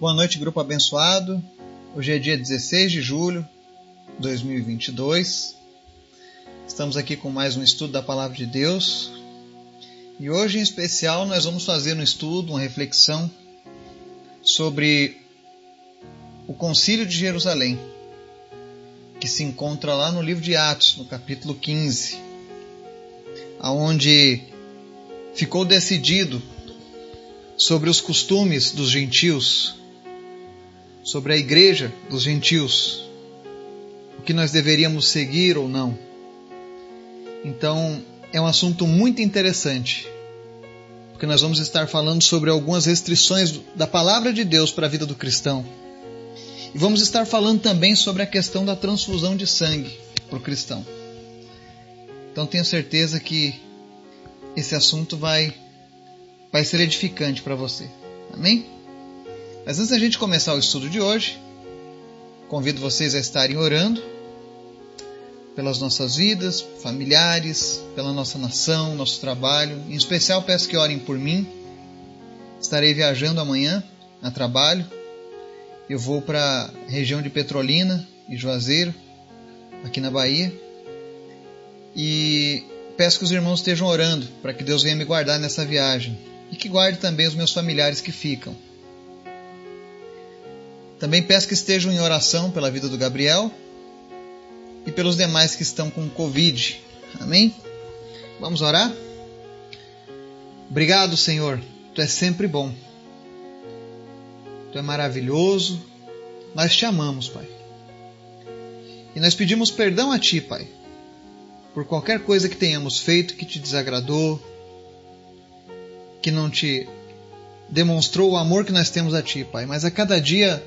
Boa noite, grupo abençoado. Hoje é dia 16 de julho de 2022. Estamos aqui com mais um estudo da Palavra de Deus. E hoje, em especial, nós vamos fazer um estudo, uma reflexão sobre o Concílio de Jerusalém, que se encontra lá no livro de Atos, no capítulo 15, aonde ficou decidido sobre os costumes dos gentios sobre a igreja dos gentios, o que nós deveríamos seguir ou não. Então, é um assunto muito interessante, porque nós vamos estar falando sobre algumas restrições da palavra de Deus para a vida do cristão. E vamos estar falando também sobre a questão da transfusão de sangue para o cristão. Então, tenho certeza que esse assunto vai, vai ser edificante para você. Amém? Mas antes da gente começar o estudo de hoje, convido vocês a estarem orando pelas nossas vidas, familiares, pela nossa nação, nosso trabalho. Em especial, peço que orem por mim. Estarei viajando amanhã a trabalho. Eu vou para a região de Petrolina e Juazeiro, aqui na Bahia. E peço que os irmãos estejam orando para que Deus venha me guardar nessa viagem e que guarde também os meus familiares que ficam. Também peço que estejam em oração pela vida do Gabriel e pelos demais que estão com Covid. Amém? Vamos orar? Obrigado, Senhor. Tu és sempre bom. Tu é maravilhoso. Nós te amamos, Pai. E nós pedimos perdão a Ti, Pai, por qualquer coisa que tenhamos feito que te desagradou, que não te demonstrou o amor que nós temos a Ti, Pai. Mas a cada dia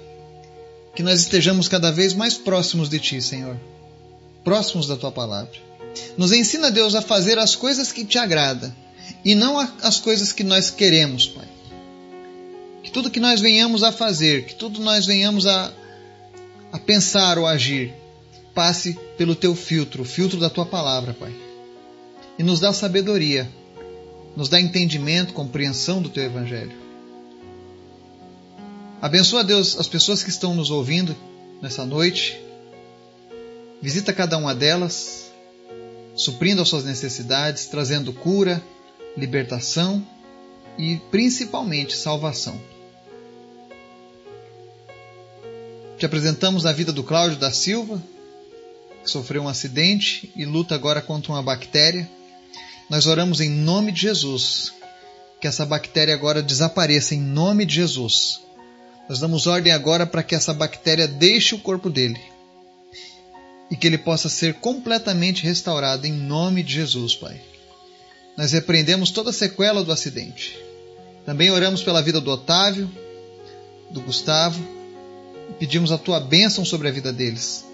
que nós estejamos cada vez mais próximos de Ti, Senhor, próximos da Tua palavra. Nos ensina, Deus, a fazer as coisas que te agrada e não as coisas que nós queremos, Pai. Que tudo que nós venhamos a fazer, que tudo nós venhamos a, a pensar ou agir, passe pelo Teu filtro, o filtro da Tua palavra, Pai. E nos dá sabedoria, nos dá entendimento, compreensão do Teu Evangelho. Abençoa, Deus, as pessoas que estão nos ouvindo nessa noite. Visita cada uma delas, suprindo as suas necessidades, trazendo cura, libertação e principalmente salvação. Te apresentamos a vida do Cláudio da Silva, que sofreu um acidente e luta agora contra uma bactéria. Nós oramos em nome de Jesus, que essa bactéria agora desapareça em nome de Jesus nós damos ordem agora para que essa bactéria deixe o corpo dele e que ele possa ser completamente restaurado em nome de Jesus, Pai. Nós repreendemos toda a sequela do acidente. Também oramos pela vida do Otávio, do Gustavo, e pedimos a tua bênção sobre a vida deles.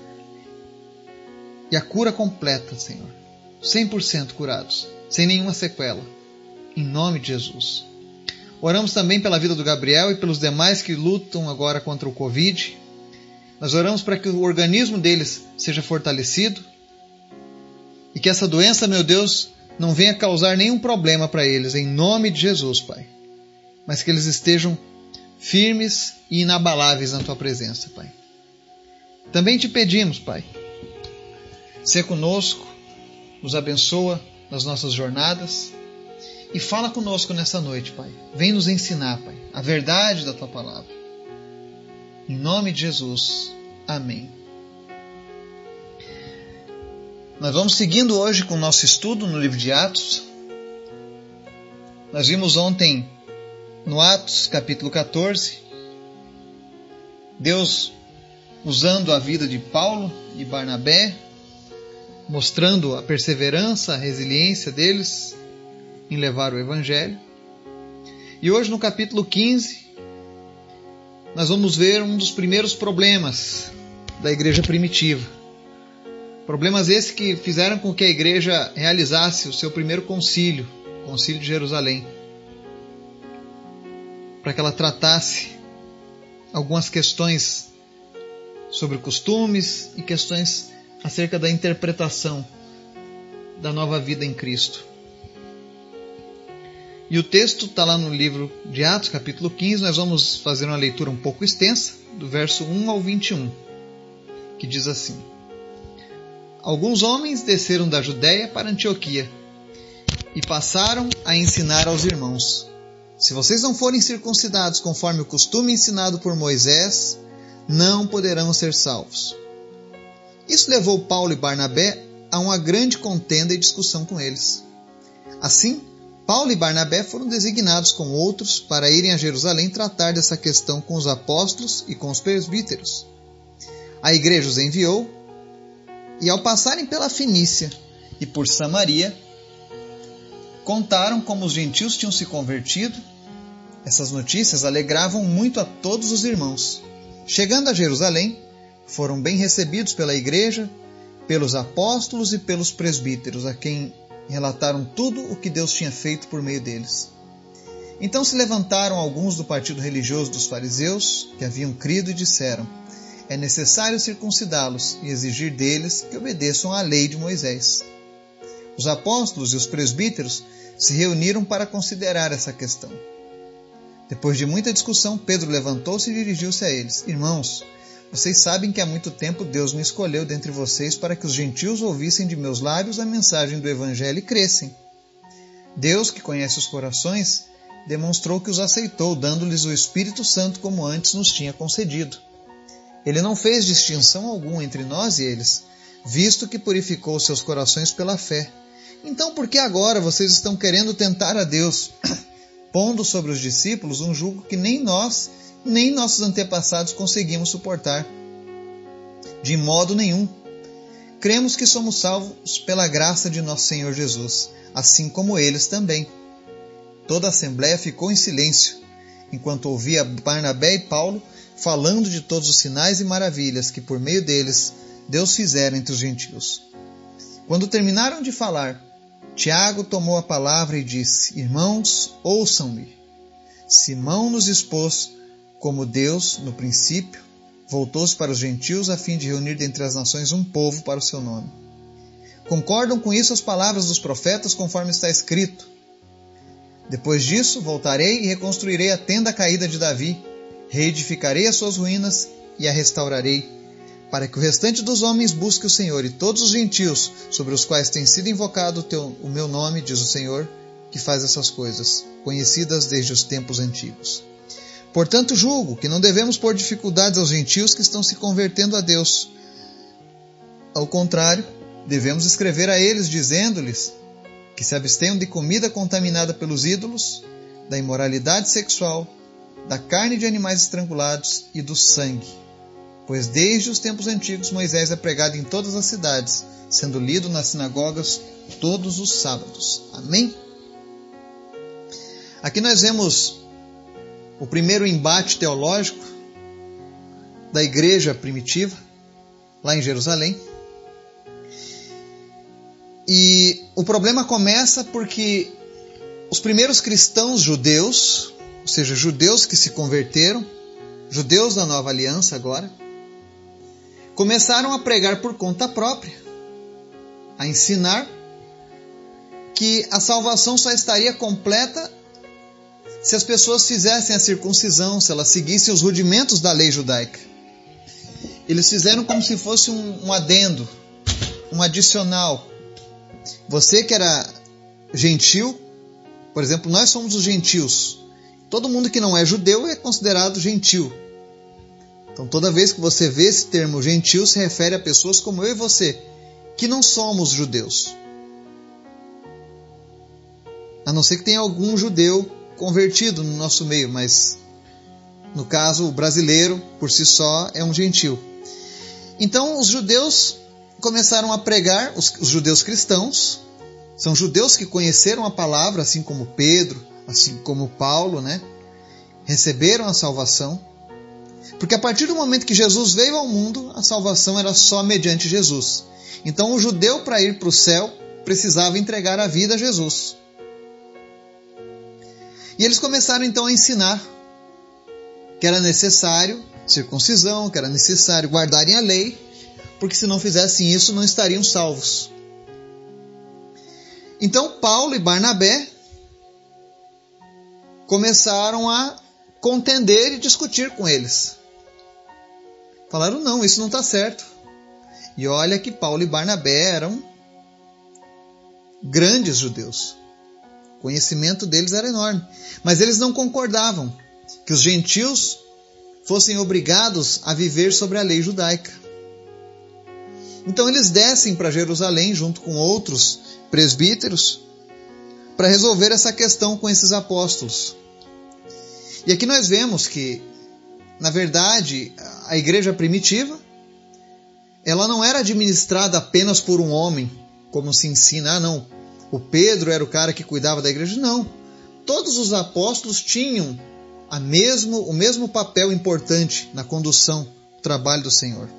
E a cura completa, Senhor. 100% curados, sem nenhuma sequela. Em nome de Jesus. Oramos também pela vida do Gabriel e pelos demais que lutam agora contra o Covid. Nós oramos para que o organismo deles seja fortalecido e que essa doença, meu Deus, não venha causar nenhum problema para eles, em nome de Jesus, Pai. Mas que eles estejam firmes e inabaláveis na tua presença, Pai. Também te pedimos, Pai, ser conosco, nos abençoa nas nossas jornadas e fala conosco nessa noite, Pai. Vem nos ensinar, Pai, a verdade da tua palavra. Em nome de Jesus. Amém. Nós vamos seguindo hoje com o nosso estudo no livro de Atos. Nós vimos ontem no Atos, capítulo 14, Deus usando a vida de Paulo e Barnabé, mostrando a perseverança, a resiliência deles em levar o Evangelho. E hoje, no capítulo 15, nós vamos ver um dos primeiros problemas da igreja primitiva. Problemas esses que fizeram com que a igreja realizasse o seu primeiro concílio, o Concílio de Jerusalém, para que ela tratasse algumas questões sobre costumes e questões acerca da interpretação da nova vida em Cristo. E o texto está lá no livro de Atos, capítulo 15. Nós vamos fazer uma leitura um pouco extensa, do verso 1 ao 21, que diz assim: Alguns homens desceram da Judéia para Antioquia e passaram a ensinar aos irmãos: Se vocês não forem circuncidados conforme o costume ensinado por Moisés, não poderão ser salvos. Isso levou Paulo e Barnabé a uma grande contenda e discussão com eles. Assim, Paulo e Barnabé foram designados com outros para irem a Jerusalém tratar dessa questão com os apóstolos e com os presbíteros. A igreja os enviou, e ao passarem pela Fenícia e por Samaria, contaram como os gentios tinham se convertido. Essas notícias alegravam muito a todos os irmãos. Chegando a Jerusalém, foram bem recebidos pela igreja, pelos apóstolos e pelos presbíteros, a quem relataram tudo o que Deus tinha feito por meio deles. Então se levantaram alguns do partido religioso dos fariseus, que haviam crido, e disseram: É necessário circuncidá-los e exigir deles que obedeçam à lei de Moisés. Os apóstolos e os presbíteros se reuniram para considerar essa questão. Depois de muita discussão, Pedro levantou-se e dirigiu-se a eles: Irmãos, vocês sabem que há muito tempo Deus me escolheu dentre vocês para que os gentios ouvissem de meus lábios a mensagem do Evangelho e crescem. Deus, que conhece os corações, demonstrou que os aceitou, dando-lhes o Espírito Santo como antes nos tinha concedido. Ele não fez distinção alguma entre nós e eles, visto que purificou seus corações pela fé. Então, por que agora vocês estão querendo tentar a Deus, pondo sobre os discípulos um jugo que nem nós nem nossos antepassados conseguimos suportar. De modo nenhum. Cremos que somos salvos pela graça de nosso Senhor Jesus, assim como eles também. Toda a assembléia ficou em silêncio, enquanto ouvia Barnabé e Paulo falando de todos os sinais e maravilhas que por meio deles Deus fizera entre os gentios. Quando terminaram de falar, Tiago tomou a palavra e disse: Irmãos, ouçam-me. Simão nos expôs como Deus, no princípio, voltou-se para os gentios a fim de reunir dentre as nações um povo para o seu nome. Concordam com isso as palavras dos profetas, conforme está escrito: Depois disso, voltarei e reconstruirei a tenda caída de Davi, reedificarei as suas ruínas e a restaurarei, para que o restante dos homens busque o Senhor e todos os gentios sobre os quais tem sido invocado o, teu, o meu nome, diz o Senhor, que faz essas coisas, conhecidas desde os tempos antigos. Portanto, julgo que não devemos pôr dificuldades aos gentios que estão se convertendo a Deus. Ao contrário, devemos escrever a eles dizendo-lhes que se abstenham de comida contaminada pelos ídolos, da imoralidade sexual, da carne de animais estrangulados e do sangue. Pois desde os tempos antigos Moisés é pregado em todas as cidades, sendo lido nas sinagogas todos os sábados. Amém? Aqui nós vemos o primeiro embate teológico da igreja primitiva, lá em Jerusalém. E o problema começa porque os primeiros cristãos judeus, ou seja, judeus que se converteram, judeus da nova aliança agora, começaram a pregar por conta própria, a ensinar que a salvação só estaria completa se as pessoas fizessem a circuncisão, se elas seguissem os rudimentos da lei judaica. Eles fizeram como se fosse um, um adendo, um adicional. Você que era gentil, por exemplo, nós somos os gentios. Todo mundo que não é judeu é considerado gentil. Então, toda vez que você vê esse termo gentil, se refere a pessoas como eu e você, que não somos judeus. A não ser que tenha algum judeu convertido no nosso meio, mas no caso, o brasileiro por si só é um gentil. Então, os judeus começaram a pregar, os, os judeus cristãos, são judeus que conheceram a palavra, assim como Pedro, assim como Paulo, né? Receberam a salvação. Porque a partir do momento que Jesus veio ao mundo, a salvação era só mediante Jesus. Então, o judeu, para ir para o céu, precisava entregar a vida a Jesus. E eles começaram então a ensinar que era necessário circuncisão, que era necessário guardarem a lei, porque se não fizessem isso não estariam salvos. Então Paulo e Barnabé começaram a contender e discutir com eles. Falaram: não, isso não está certo. E olha que Paulo e Barnabé eram grandes judeus. O conhecimento deles era enorme. Mas eles não concordavam que os gentios fossem obrigados a viver sobre a lei judaica. Então eles descem para Jerusalém junto com outros presbíteros para resolver essa questão com esses apóstolos. E aqui nós vemos que, na verdade, a igreja primitiva ela não era administrada apenas por um homem, como se ensina, ah, não, o Pedro era o cara que cuidava da igreja. Não. Todos os apóstolos tinham a mesmo, o mesmo papel importante na condução do trabalho do Senhor.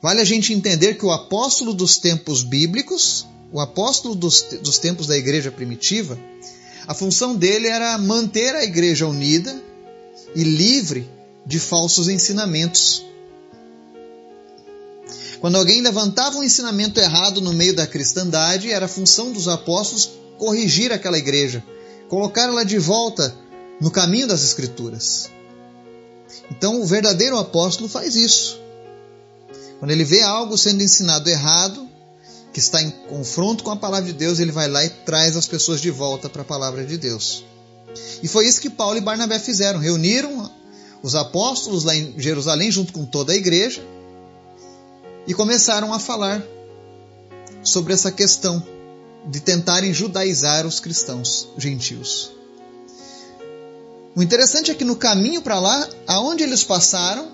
Vale a gente entender que o apóstolo dos tempos bíblicos, o apóstolo dos, dos tempos da igreja primitiva, a função dele era manter a igreja unida e livre de falsos ensinamentos. Quando alguém levantava um ensinamento errado no meio da cristandade, era função dos apóstolos corrigir aquela igreja, colocar ela de volta no caminho das Escrituras. Então, o verdadeiro apóstolo faz isso. Quando ele vê algo sendo ensinado errado, que está em confronto com a palavra de Deus, ele vai lá e traz as pessoas de volta para a palavra de Deus. E foi isso que Paulo e Barnabé fizeram. Reuniram os apóstolos lá em Jerusalém, junto com toda a igreja, e começaram a falar sobre essa questão de tentarem judaizar os cristãos gentios. O interessante é que no caminho para lá, aonde eles passaram,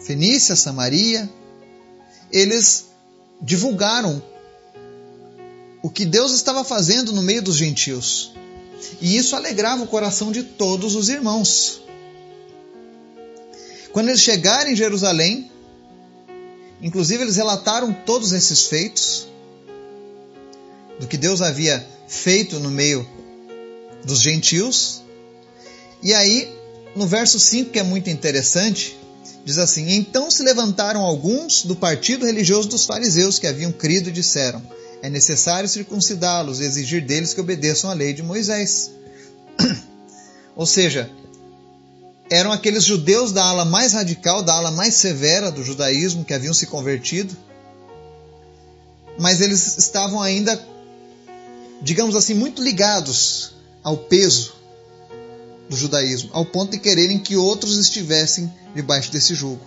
Fenícia, Samaria, eles divulgaram o que Deus estava fazendo no meio dos gentios. E isso alegrava o coração de todos os irmãos. Quando eles chegaram em Jerusalém, Inclusive, eles relataram todos esses feitos, do que Deus havia feito no meio dos gentios. E aí, no verso 5, que é muito interessante, diz assim: Então se levantaram alguns do partido religioso dos fariseus que haviam crido e disseram: É necessário circuncidá-los e exigir deles que obedeçam à lei de Moisés. Ou seja, eram aqueles judeus da ala mais radical, da ala mais severa do judaísmo que haviam se convertido, mas eles estavam ainda, digamos assim, muito ligados ao peso do judaísmo, ao ponto de quererem que outros estivessem debaixo desse jugo.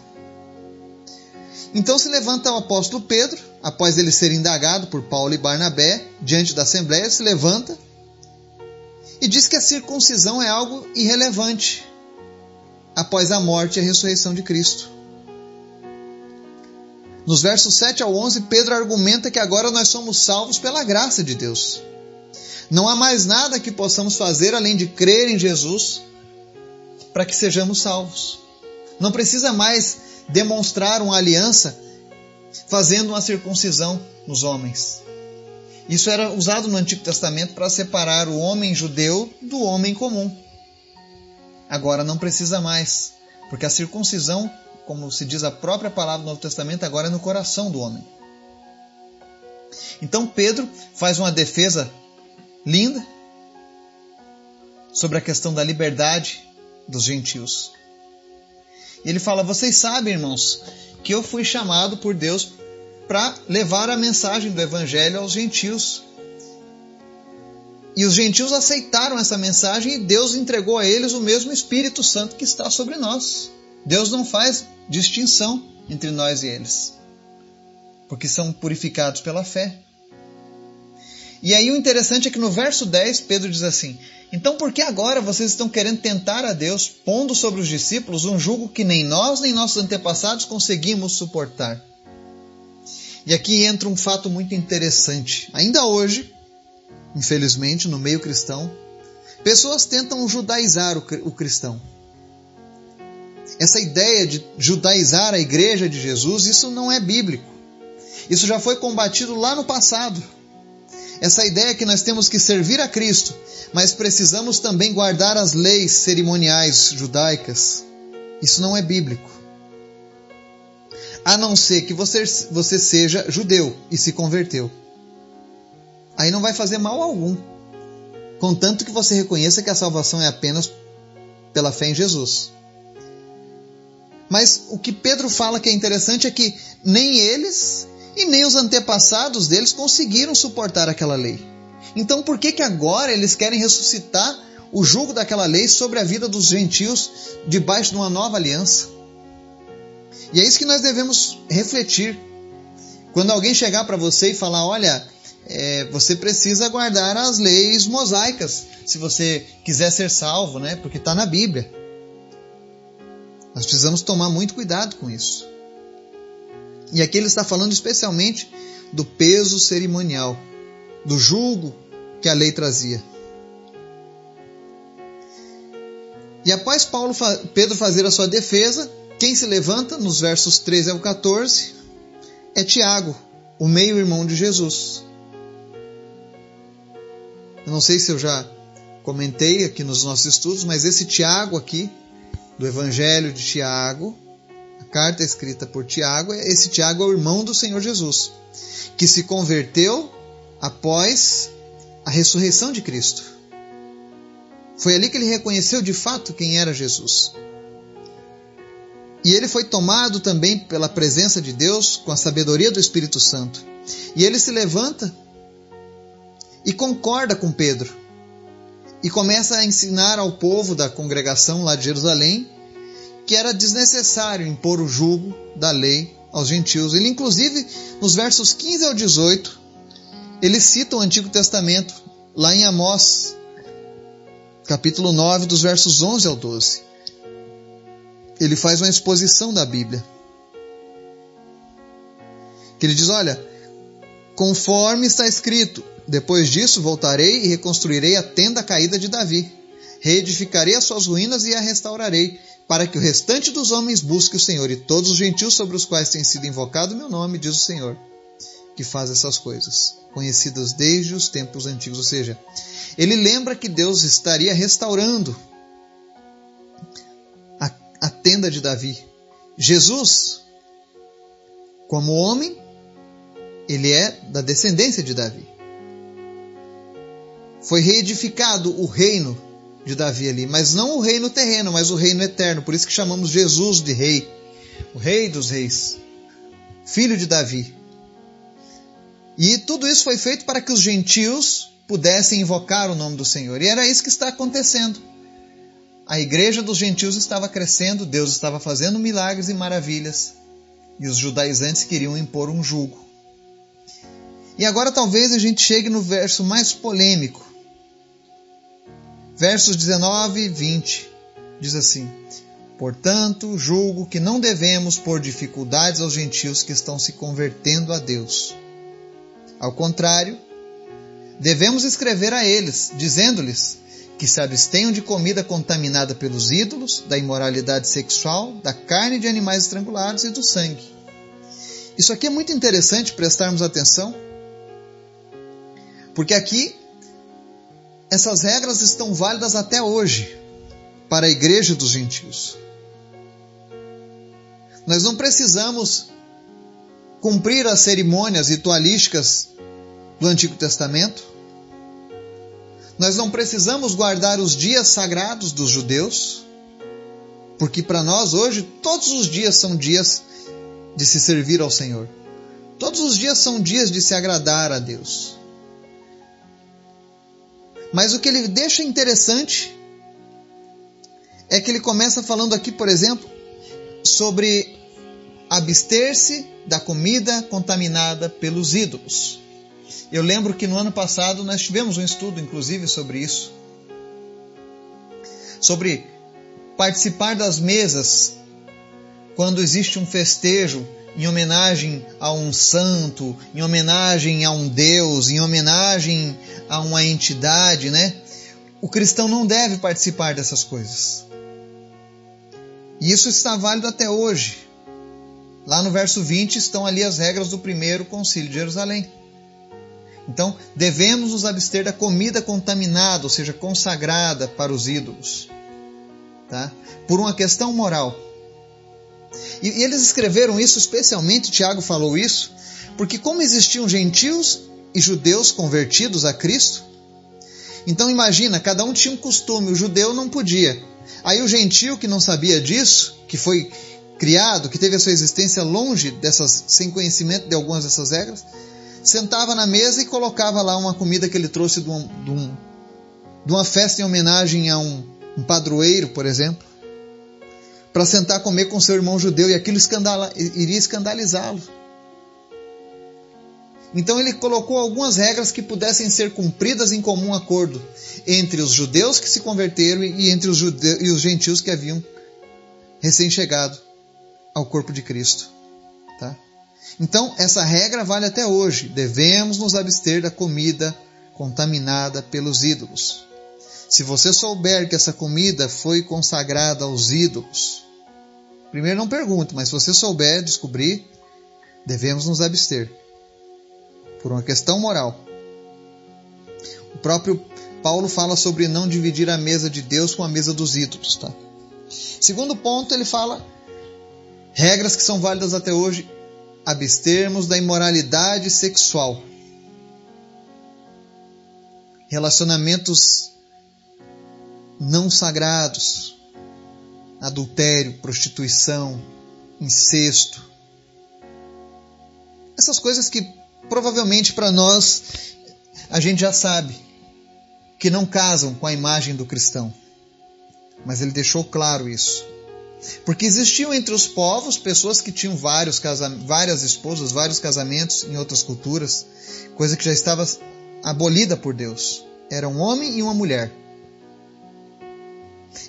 Então se levanta o apóstolo Pedro, após ele ser indagado por Paulo e Barnabé, diante da assembleia, se levanta e diz que a circuncisão é algo irrelevante, após a morte e a ressurreição de Cristo. Nos versos 7 ao 11, Pedro argumenta que agora nós somos salvos pela graça de Deus. Não há mais nada que possamos fazer além de crer em Jesus para que sejamos salvos. Não precisa mais demonstrar uma aliança fazendo uma circuncisão nos homens. Isso era usado no Antigo Testamento para separar o homem judeu do homem comum. Agora não precisa mais, porque a circuncisão, como se diz a própria palavra do Novo Testamento, agora é no coração do homem. Então Pedro faz uma defesa linda sobre a questão da liberdade dos gentios. E ele fala: Vocês sabem, irmãos, que eu fui chamado por Deus para levar a mensagem do Evangelho aos gentios. E os gentios aceitaram essa mensagem e Deus entregou a eles o mesmo Espírito Santo que está sobre nós. Deus não faz distinção entre nós e eles, porque são purificados pela fé. E aí o interessante é que no verso 10 Pedro diz assim: Então por que agora vocês estão querendo tentar a Deus, pondo sobre os discípulos um jugo que nem nós nem nossos antepassados conseguimos suportar? E aqui entra um fato muito interessante. Ainda hoje, infelizmente, no meio cristão, pessoas tentam judaizar o cristão. Essa ideia de judaizar a igreja de Jesus, isso não é bíblico. Isso já foi combatido lá no passado. Essa ideia que nós temos que servir a Cristo, mas precisamos também guardar as leis cerimoniais judaicas. Isso não é bíblico. A não ser que você, você seja judeu e se converteu aí não vai fazer mal algum contanto que você reconheça que a salvação é apenas pela fé em Jesus. Mas o que Pedro fala que é interessante é que nem eles e nem os antepassados deles conseguiram suportar aquela lei. Então por que que agora eles querem ressuscitar o jugo daquela lei sobre a vida dos gentios debaixo de uma nova aliança? E é isso que nós devemos refletir. Quando alguém chegar para você e falar, olha, é, você precisa guardar as leis mosaicas se você quiser ser salvo, né? Porque está na Bíblia. Nós precisamos tomar muito cuidado com isso. E aqui ele está falando especialmente do peso cerimonial, do julgo que a lei trazia. E após Paulo, Pedro fazer a sua defesa, quem se levanta nos versos 13 ao 14 é Tiago, o meio-irmão de Jesus. Não sei se eu já comentei aqui nos nossos estudos, mas esse Tiago aqui, do Evangelho de Tiago, a carta escrita por Tiago, esse Tiago é o irmão do Senhor Jesus, que se converteu após a ressurreição de Cristo. Foi ali que ele reconheceu de fato quem era Jesus. E ele foi tomado também pela presença de Deus com a sabedoria do Espírito Santo. E ele se levanta e concorda com Pedro e começa a ensinar ao povo da congregação lá de Jerusalém que era desnecessário impor o jugo da lei aos gentios. Ele, inclusive, nos versos 15 ao 18, ele cita o Antigo Testamento, lá em Amós, capítulo 9, dos versos 11 ao 12. Ele faz uma exposição da Bíblia. Que ele diz: Olha, conforme está escrito, depois disso voltarei e reconstruirei a tenda caída de Davi. Reedificarei as suas ruínas e a restaurarei, para que o restante dos homens busque o Senhor e todos os gentios sobre os quais tem sido invocado meu nome, diz o Senhor, que faz essas coisas, conhecidas desde os tempos antigos. Ou seja, ele lembra que Deus estaria restaurando a, a tenda de Davi. Jesus, como homem, ele é da descendência de Davi foi reedificado o reino de Davi ali, mas não o reino terreno, mas o reino eterno. Por isso que chamamos Jesus de rei, o rei dos reis, filho de Davi. E tudo isso foi feito para que os gentios pudessem invocar o nome do Senhor. E era isso que está acontecendo. A igreja dos gentios estava crescendo, Deus estava fazendo milagres e maravilhas, e os judaizantes queriam impor um jugo. E agora talvez a gente chegue no verso mais polêmico, Versos 19 e 20 diz assim: Portanto, julgo que não devemos pôr dificuldades aos gentios que estão se convertendo a Deus. Ao contrário, devemos escrever a eles, dizendo-lhes que se abstenham de comida contaminada pelos ídolos, da imoralidade sexual, da carne de animais estrangulados e do sangue. Isso aqui é muito interessante prestarmos atenção, porque aqui essas regras estão válidas até hoje para a igreja dos gentios. Nós não precisamos cumprir as cerimônias ritualísticas do Antigo Testamento. Nós não precisamos guardar os dias sagrados dos judeus, porque para nós hoje todos os dias são dias de se servir ao Senhor. Todos os dias são dias de se agradar a Deus. Mas o que ele deixa interessante é que ele começa falando aqui, por exemplo, sobre abster-se da comida contaminada pelos ídolos. Eu lembro que no ano passado nós tivemos um estudo, inclusive, sobre isso. Sobre participar das mesas quando existe um festejo em homenagem a um santo, em homenagem a um Deus, em homenagem a uma entidade, né? O cristão não deve participar dessas coisas. E isso está válido até hoje. Lá no verso 20 estão ali as regras do primeiro concílio de Jerusalém. Então, devemos nos abster da comida contaminada, ou seja, consagrada para os ídolos, tá? Por uma questão moral. E, e eles escreveram isso, especialmente Tiago falou isso, porque como existiam gentios e judeus convertidos a Cristo, Então imagina, cada um tinha um costume, o judeu não podia. Aí o gentio que não sabia disso, que foi criado, que teve a sua existência longe dessas, sem conhecimento de algumas dessas regras, sentava na mesa e colocava lá uma comida que ele trouxe de, um, de, um, de uma festa em homenagem a um, um padroeiro, por exemplo, para sentar comer com seu irmão judeu e aquilo escandala, iria escandalizá-lo. Então ele colocou algumas regras que pudessem ser cumpridas em comum acordo entre os judeus que se converteram e entre os, judeus, e os gentios que haviam recém-chegado ao corpo de Cristo. Tá? Então, essa regra vale até hoje. Devemos nos abster da comida contaminada pelos ídolos. Se você souber que essa comida foi consagrada aos ídolos, primeiro não pergunte, mas se você souber descobrir, devemos nos abster por uma questão moral. O próprio Paulo fala sobre não dividir a mesa de Deus com a mesa dos ídolos. Tá? Segundo ponto, ele fala regras que são válidas até hoje: abstermos da imoralidade sexual. Relacionamentos não sagrados, adultério, prostituição, incesto. Essas coisas que provavelmente para nós a gente já sabe que não casam com a imagem do cristão. Mas ele deixou claro isso. Porque existiam entre os povos pessoas que tinham vários várias esposas, vários casamentos em outras culturas, coisa que já estava abolida por Deus. Era um homem e uma mulher.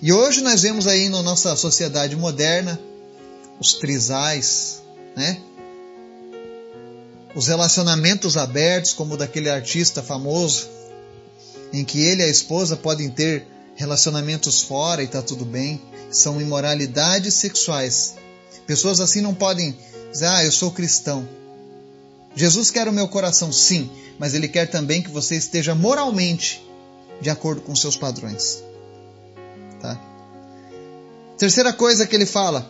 E hoje nós vemos aí na nossa sociedade moderna os trisais, né? os relacionamentos abertos, como daquele artista famoso, em que ele e a esposa podem ter relacionamentos fora e está tudo bem, são imoralidades sexuais. Pessoas assim não podem dizer, ah, eu sou cristão. Jesus quer o meu coração, sim, mas ele quer também que você esteja moralmente de acordo com seus padrões. Tá? Terceira coisa que ele fala: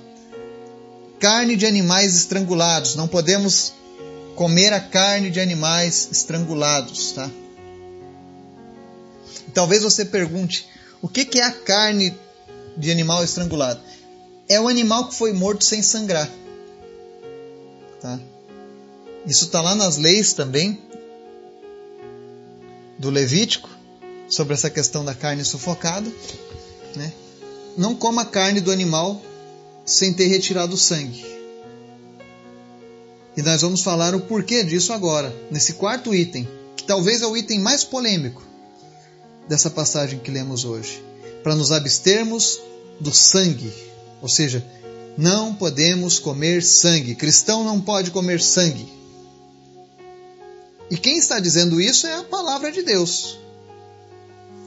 carne de animais estrangulados. Não podemos comer a carne de animais estrangulados, tá? talvez você pergunte, o que é a carne de animal estrangulado? É o animal que foi morto sem sangrar, tá? Isso está lá nas leis também do Levítico sobre essa questão da carne sufocada, né? Não coma carne do animal sem ter retirado o sangue. E nós vamos falar o porquê disso agora, nesse quarto item, que talvez é o item mais polêmico dessa passagem que lemos hoje. Para nos abstermos do sangue, ou seja, não podemos comer sangue. Cristão não pode comer sangue. E quem está dizendo isso é a palavra de Deus.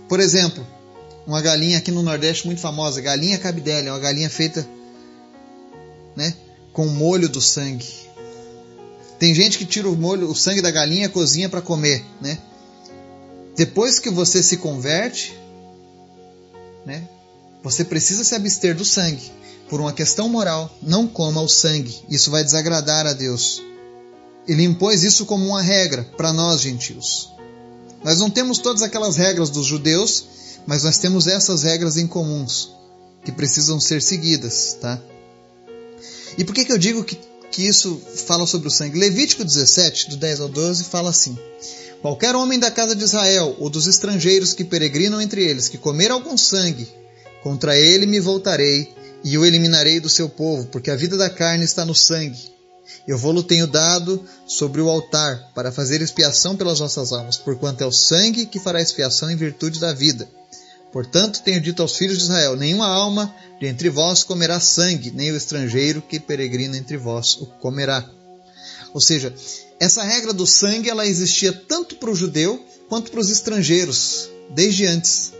Por exemplo, uma galinha aqui no Nordeste muito famosa, galinha cabidela, é uma galinha feita né, com molho do sangue. Tem gente que tira o molho, o sangue da galinha, cozinha para comer, né? Depois que você se converte, né? Você precisa se abster do sangue. Por uma questão moral, não coma o sangue. Isso vai desagradar a Deus. Ele impôs isso como uma regra para nós gentios. Nós não temos todas aquelas regras dos judeus, mas nós temos essas regras em comuns que precisam ser seguidas, tá? E por que, que eu digo que que isso fala sobre o sangue. Levítico 17, do 10 ao 12, fala assim: Qualquer homem da casa de Israel ou dos estrangeiros que peregrinam entre eles, que comer algum sangue, contra ele me voltarei e o eliminarei do seu povo, porque a vida da carne está no sangue. Eu vou-lo tenho dado sobre o altar, para fazer expiação pelas nossas almas, porquanto é o sangue que fará expiação em virtude da vida. Portanto, tenho dito aos filhos de Israel: nenhuma alma de entre vós comerá sangue, nem o estrangeiro que peregrina entre vós o comerá. Ou seja, essa regra do sangue ela existia tanto para o judeu quanto para os estrangeiros, desde antes.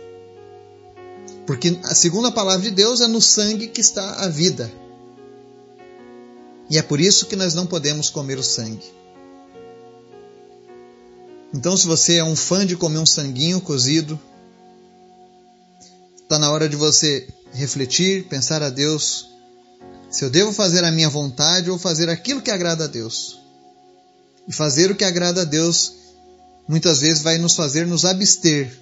Porque, segundo a palavra de Deus, é no sangue que está a vida. E é por isso que nós não podemos comer o sangue. Então, se você é um fã de comer um sanguinho cozido, Está na hora de você refletir, pensar a Deus se eu devo fazer a minha vontade ou fazer aquilo que agrada a Deus. E fazer o que agrada a Deus muitas vezes vai nos fazer nos abster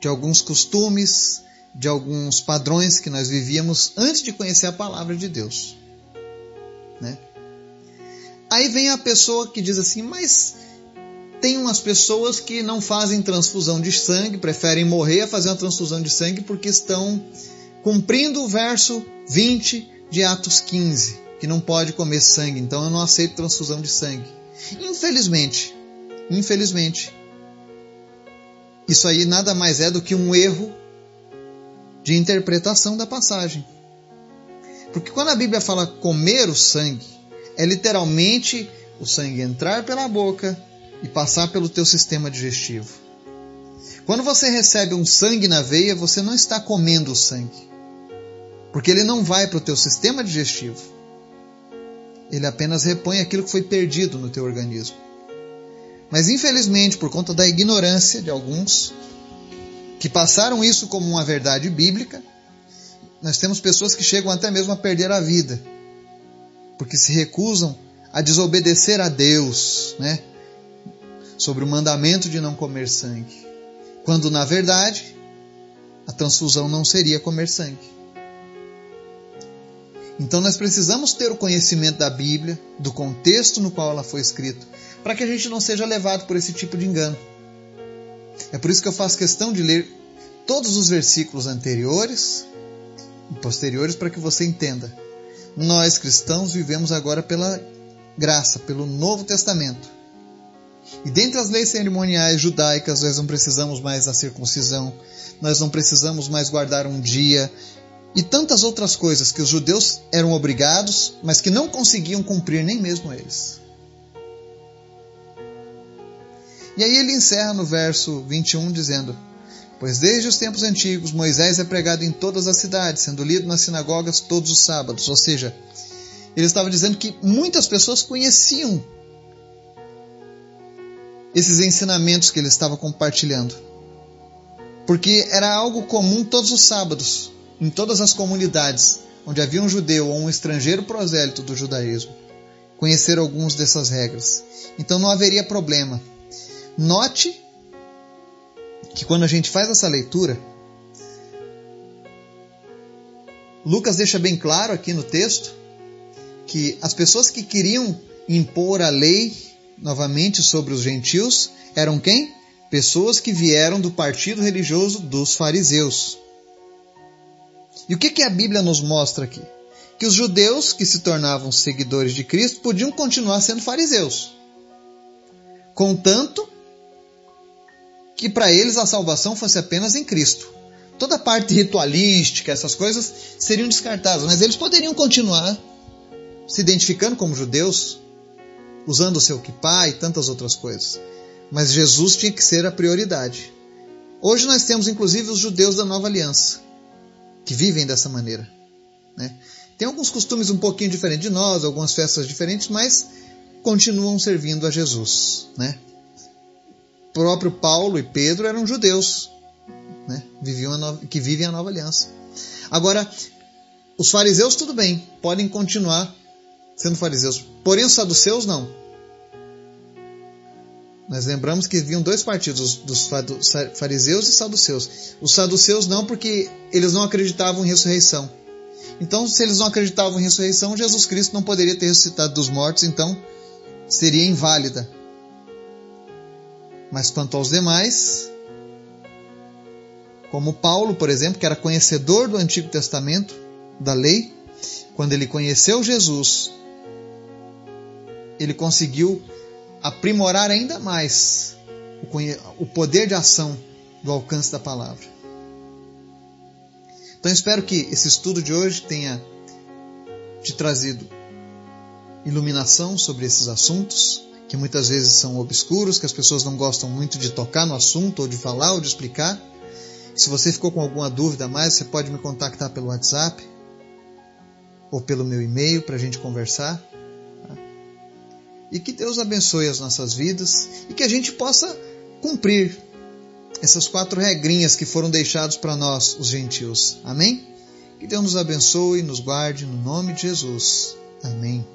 de alguns costumes, de alguns padrões que nós vivíamos antes de conhecer a palavra de Deus. Né? Aí vem a pessoa que diz assim, mas tem umas pessoas que não fazem transfusão de sangue, preferem morrer a fazer uma transfusão de sangue porque estão cumprindo o verso 20 de Atos 15, que não pode comer sangue, então eu não aceito transfusão de sangue. Infelizmente, infelizmente, isso aí nada mais é do que um erro de interpretação da passagem. Porque quando a Bíblia fala comer o sangue, é literalmente o sangue entrar pela boca e passar pelo teu sistema digestivo. Quando você recebe um sangue na veia, você não está comendo o sangue. Porque ele não vai para o teu sistema digestivo. Ele apenas repõe aquilo que foi perdido no teu organismo. Mas infelizmente, por conta da ignorância de alguns que passaram isso como uma verdade bíblica, nós temos pessoas que chegam até mesmo a perder a vida, porque se recusam a desobedecer a Deus, né? Sobre o mandamento de não comer sangue. Quando na verdade, a transfusão não seria comer sangue. Então nós precisamos ter o conhecimento da Bíblia, do contexto no qual ela foi escrita, para que a gente não seja levado por esse tipo de engano. É por isso que eu faço questão de ler todos os versículos anteriores e posteriores para que você entenda. Nós cristãos vivemos agora pela graça, pelo Novo Testamento. E dentre as leis cerimoniais judaicas, nós não precisamos mais da circuncisão, nós não precisamos mais guardar um dia, e tantas outras coisas que os judeus eram obrigados, mas que não conseguiam cumprir nem mesmo eles. E aí ele encerra no verso 21 dizendo: Pois desde os tempos antigos Moisés é pregado em todas as cidades, sendo lido nas sinagogas todos os sábados. Ou seja, ele estava dizendo que muitas pessoas conheciam esses ensinamentos que ele estava compartilhando. Porque era algo comum todos os sábados em todas as comunidades onde havia um judeu ou um estrangeiro prosélito do judaísmo, conhecer algumas dessas regras. Então não haveria problema. Note que quando a gente faz essa leitura, Lucas deixa bem claro aqui no texto que as pessoas que queriam impor a lei novamente sobre os gentios eram quem? Pessoas que vieram do partido religioso dos fariseus. E o que, que a Bíblia nos mostra aqui? Que os judeus que se tornavam seguidores de Cristo podiam continuar sendo fariseus. Contanto que para eles a salvação fosse apenas em Cristo. Toda a parte ritualística, essas coisas seriam descartadas, mas eles poderiam continuar se identificando como judeus, usando o seu kippah e tantas outras coisas. Mas Jesus tinha que ser a prioridade. Hoje nós temos inclusive os judeus da nova aliança, que vivem dessa maneira. Né? Tem alguns costumes um pouquinho diferentes de nós, algumas festas diferentes, mas continuam servindo a Jesus. Né? O próprio Paulo e Pedro eram judeus né? Viviam nova, que vivem a nova aliança. Agora, os fariseus, tudo bem, podem continuar sendo fariseus, porém os saduceus não. Nós lembramos que haviam dois partidos, dos fariseus e saduceus. Os saduceus não, porque eles não acreditavam em ressurreição. Então, se eles não acreditavam em ressurreição, Jesus Cristo não poderia ter ressuscitado dos mortos, então seria inválida. Mas quanto aos demais, como Paulo, por exemplo, que era conhecedor do Antigo Testamento, da lei, quando ele conheceu Jesus, ele conseguiu aprimorar ainda mais o poder de ação do alcance da palavra. Então espero que esse estudo de hoje tenha te trazido iluminação sobre esses assuntos, que muitas vezes são obscuros, que as pessoas não gostam muito de tocar no assunto, ou de falar, ou de explicar. Se você ficou com alguma dúvida a mais, você pode me contactar pelo WhatsApp ou pelo meu e-mail para a gente conversar. E que Deus abençoe as nossas vidas e que a gente possa cumprir essas quatro regrinhas que foram deixadas para nós, os gentios. Amém? Que Deus nos abençoe e nos guarde no nome de Jesus. Amém.